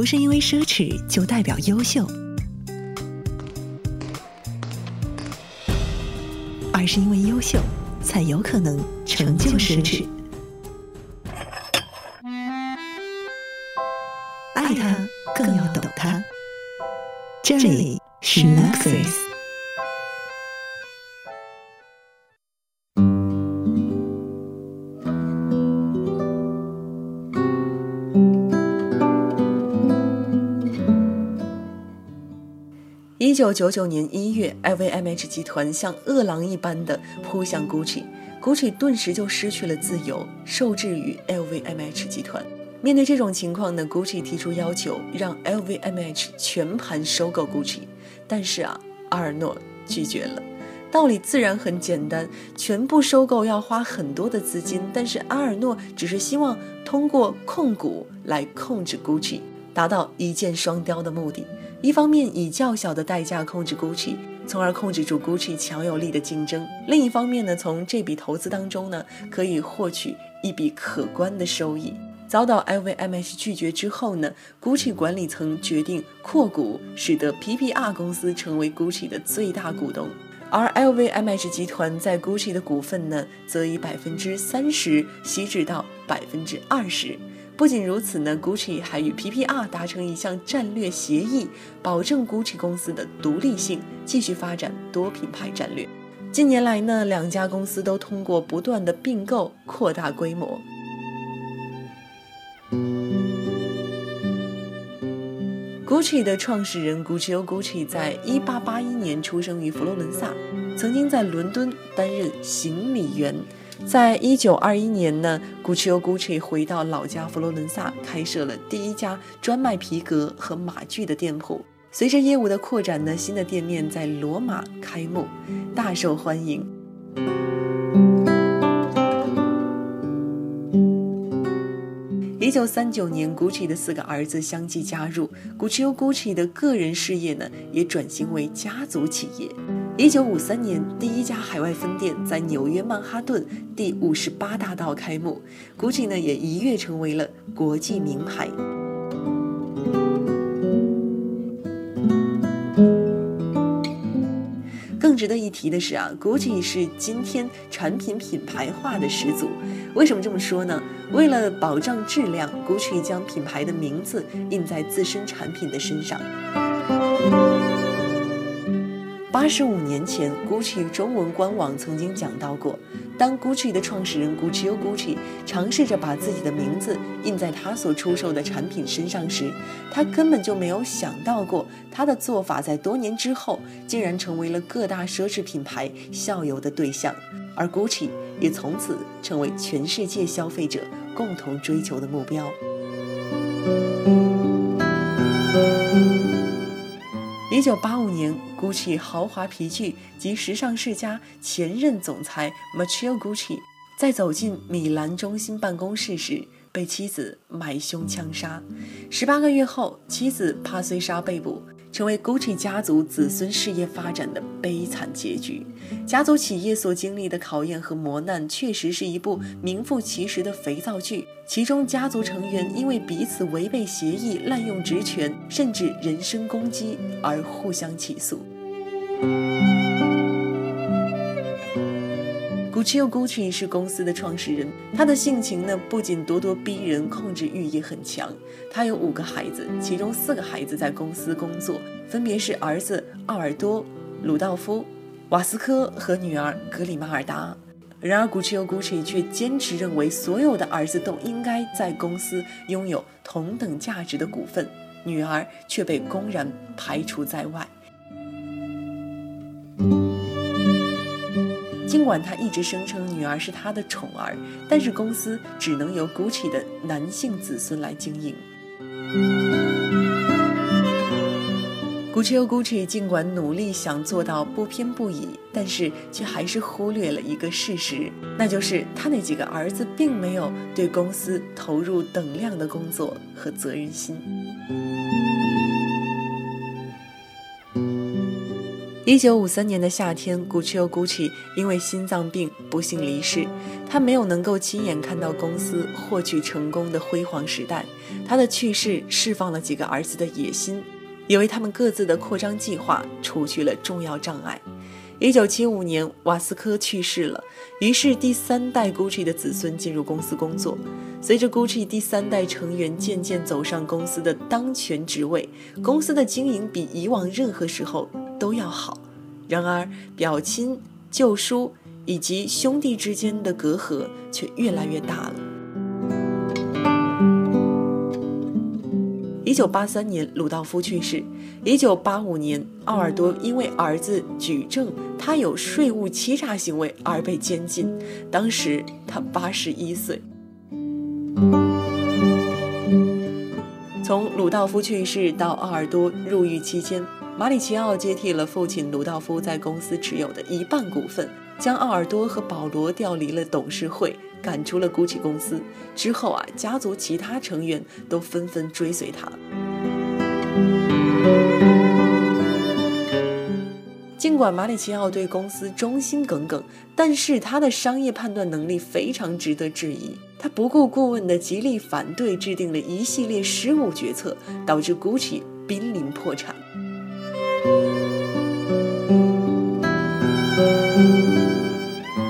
不是因为奢侈就代表优秀，而是因为优秀才有可能成就奢侈。爱他更要懂他。这里是 Luxury。一九九九年一月，LVMH 集团像饿狼一般的扑向 Gucci，Gucci 顿时就失去了自由，受制于 LVMH 集团。面对这种情况呢，Gucci 提出要求，让 LVMH 全盘收购 Gucci，但是啊，阿尔诺拒绝了。道理自然很简单，全部收购要花很多的资金，但是阿尔诺只是希望通过控股来控制 Gucci，达到一箭双雕的目的。一方面以较小的代价控制 Gucci，从而控制住 Gucci 强有力的竞争；另一方面呢，从这笔投资当中呢，可以获取一笔可观的收益。遭到 LVMH 拒绝之后呢，Gucci 管理层决定扩股，使得 PPR 公司成为 Gucci 的最大股东，而 LVMH 集团在 Gucci 的股份呢，则以百分之三十稀释到百分之二十。不仅如此呢，Gucci 还与 PPR 达成一项战略协议，保证 Gucci 公司的独立性，继续发展多品牌战略。近年来呢，两家公司都通过不断的并购扩大规模。Gucci 的创始人 Guccio Gucci 在1881年出生于佛罗伦萨，曾经在伦敦担任行李员。在一九二一年呢，Guccio Gucci 回到老家佛罗伦萨，开设了第一家专卖皮革和马具的店铺。随着业务的扩展呢，新的店面在罗马开幕，大受欢迎。一九三九年，Gucci 的四个儿子相继加入，Guccio Gucci 的个人事业呢，也转型为家族企业。一九五三年，第一家海外分店在纽约曼哈顿第五十八大道开幕，Gucci 呢也一跃成为了国际名牌。更值得一提的是啊，Gucci 是今天产品品牌化的始祖。为什么这么说呢？为了保障质量，Gucci 将品牌的名字印在自身产品的身上。八十五年前，Gucci 中文官网曾经讲到过，当 Gucci 的创始人 Guccio Gucci 尝试着把自己的名字印在他所出售的产品身上时，他根本就没有想到过，他的做法在多年之后竟然成为了各大奢侈品牌效尤的对象，而 Gucci 也从此成为全世界消费者共同追求的目标。一九八五年，Gucci 豪华皮具及时尚世家前任总裁 Matteo Gucci 在走进米兰中心办公室时，被妻子买凶枪杀。十八个月后，妻子帕翠莎被捕。成为 Gucci 家族子孙事业发展的悲惨结局。家族企业所经历的考验和磨难，确实是一部名副其实的肥皂剧。其中，家族成员因为彼此违背协议、滥用职权，甚至人身攻击而互相起诉。Gucci Gucci 是公司的创始人，他的性情呢不仅咄咄逼人，控制欲也很强。他有五个孩子，其中四个孩子在公司工作，分别是儿子奥尔多、鲁道夫、瓦斯科和女儿格里马尔达。然而，Gucci Gucci 却坚持认为，所有的儿子都应该在公司拥有同等价值的股份，女儿却被公然排除在外。尽管他一直声称女儿是他的宠儿，但是公司只能由 Gucci 的男性子孙来经营。Gucci Gucci 尽管努力想做到不偏不倚，但是却还是忽略了一个事实，那就是他那几个儿子并没有对公司投入等量的工作和责任心。一九五三年的夏天，Guccio Gucci 因为心脏病不幸离世。他没有能够亲眼看到公司获取成功的辉煌时代。他的去世释放了几个儿子的野心，也为他们各自的扩张计划除去了重要障碍。一九七五年，瓦斯科去世了，于是第三代 Gucci 的子孙进入公司工作。随着 Gucci 第三代成员渐渐走上公司的当权职位，公司的经营比以往任何时候都要好。然而，表亲、旧书以及兄弟之间的隔阂却越来越大了。一九八三年，鲁道夫去世。一九八五年，奥尔多因为儿子举证他有税务欺诈行为而被监禁，当时他八十一岁。从鲁道夫去世到奥尔多入狱期间，马里奇奥接替了父亲鲁道夫在公司持有的一半股份，将奥尔多和保罗调离了董事会。赶出了 GUCCI 公司之后啊，家族其他成员都纷纷追随他。尽管马里奇奥对公司忠心耿耿，但是他的商业判断能力非常值得质疑。他不顾顾问的极力反对，制定了一系列失误决策，导致 GUCCI 濒临破产。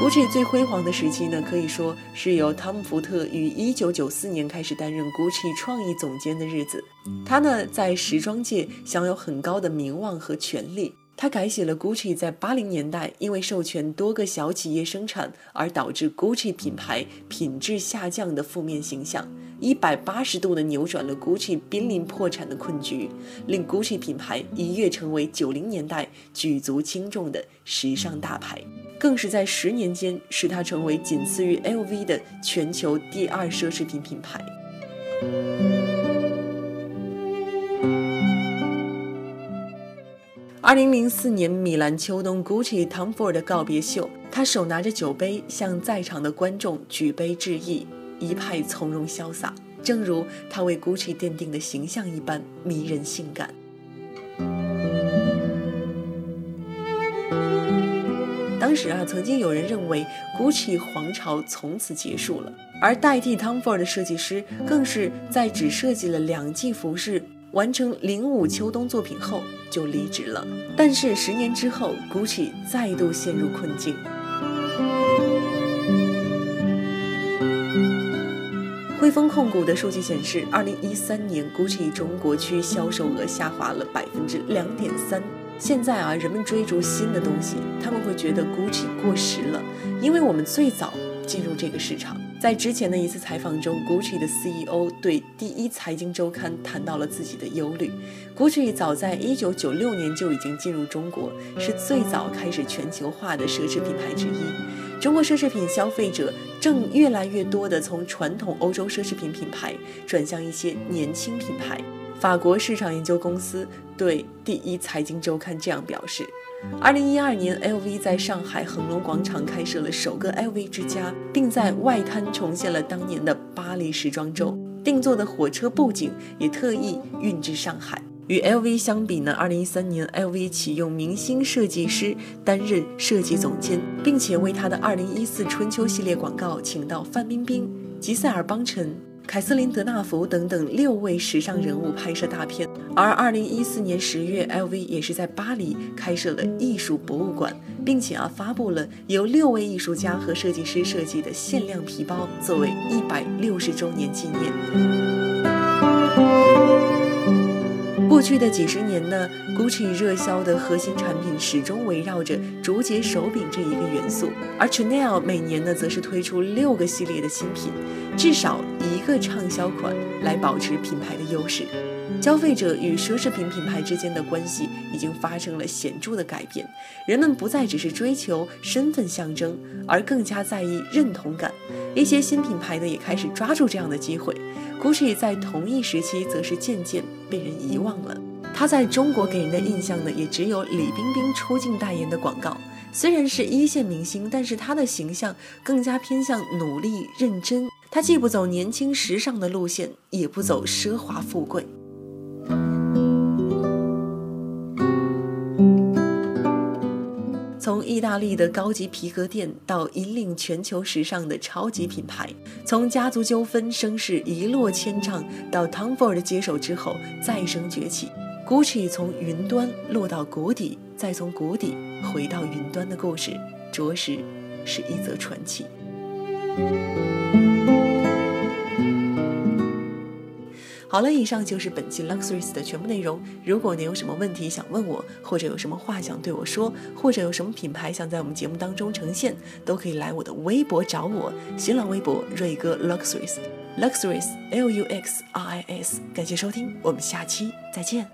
GUCCI 最辉煌的时期呢，可以说是由汤姆·福特于1994年开始担任 GUCCI 创意总监的日子。他呢，在时装界享有很高的名望和权力。他改写了 GUCCI 在80年代因为授权多个小企业生产而导致 GUCCI 品牌品质下降的负面形象，180度的扭转了 GUCCI 濒临破产的困局，令 GUCCI 品牌一跃成为九零年代举足轻重的时尚大牌。更是在十年间使它成为仅次于 LV 的全球第二奢侈品品牌。二零零四年米兰秋冬 Gucci Tom Ford 的告别秀，他手拿着酒杯向在场的观众举杯致意，一派从容潇洒，正如他为 Gucci 奠定的形象一般迷人性感。当时啊，曾经有人认为 Gucci 皇朝从此结束了，而代替 Tom Ford 的设计师更是在只设计了两季服饰，完成零五秋冬作品后就离职了。但是十年之后，Gucci 再度陷入困境。丰控股的数据显示，二零一三年 Gucci 中国区销售额下滑了百分之两点三。现在啊，人们追逐新的东西，他们会觉得 Gucci 过时了，因为我们最早进入这个市场。在之前的一次采访中，Gucci 的 CEO 对第一财经周刊谈到了自己的忧虑。Gucci 早在1996年就已经进入中国，是最早开始全球化的奢侈品牌之一。中国奢侈品消费者正越来越多地从传统欧洲奢侈品品牌转向一些年轻品牌。法国市场研究公司对《第一财经周刊》这样表示：，二零一二年，LV 在上海恒隆广场开设了首个 LV 之家，并在外滩重现了当年的巴黎时装周，定做的火车布景也特意运至上海。与 LV 相比呢，二零一三年，LV 启用明星设计师担任设计总监，并且为他的二零一四春秋系列广告请到范冰冰、吉塞尔邦辰。凯瑟琳·德纳福等等六位时尚人物拍摄大片，而二零一四年十月，LV 也是在巴黎开设了艺术博物馆，并且啊发布了由六位艺术家和设计师设计的限量皮包，作为一百六十周年纪念。过去的几十年呢，Gucci 热销的核心产品始终围绕着竹节手柄这一个元素，而 Chanel 每年呢则是推出六个系列的新品，至少一个畅销款来保持品牌的优势。消费者与奢侈品品牌之间的关系已经发生了显著的改变，人们不再只是追求身份象征，而更加在意认同感。一些新品牌呢也开始抓住这样的机会。Gucci 在同一时期则是渐渐被人遗忘了。他在中国给人的印象呢，也只有李冰冰出镜代言的广告。虽然是一线明星，但是他的形象更加偏向努力认真。他既不走年轻时尚的路线，也不走奢华富贵。从意大利的高级皮革店到引领全球时尚的超级品牌，从家族纠纷声势一落千丈到 Tom Ford 接手之后再生崛起，Gucci 从云端落到谷底，再从谷底回到云端的故事，着实是一则传奇。好了，以上就是本期 Luxuries 的全部内容。如果你有什么问题想问我，或者有什么话想对我说，或者有什么品牌想在我们节目当中呈现，都可以来我的微博找我，新浪微博瑞哥 Luxuries，Luxuries L U X R I S。感谢收听，我们下期再见。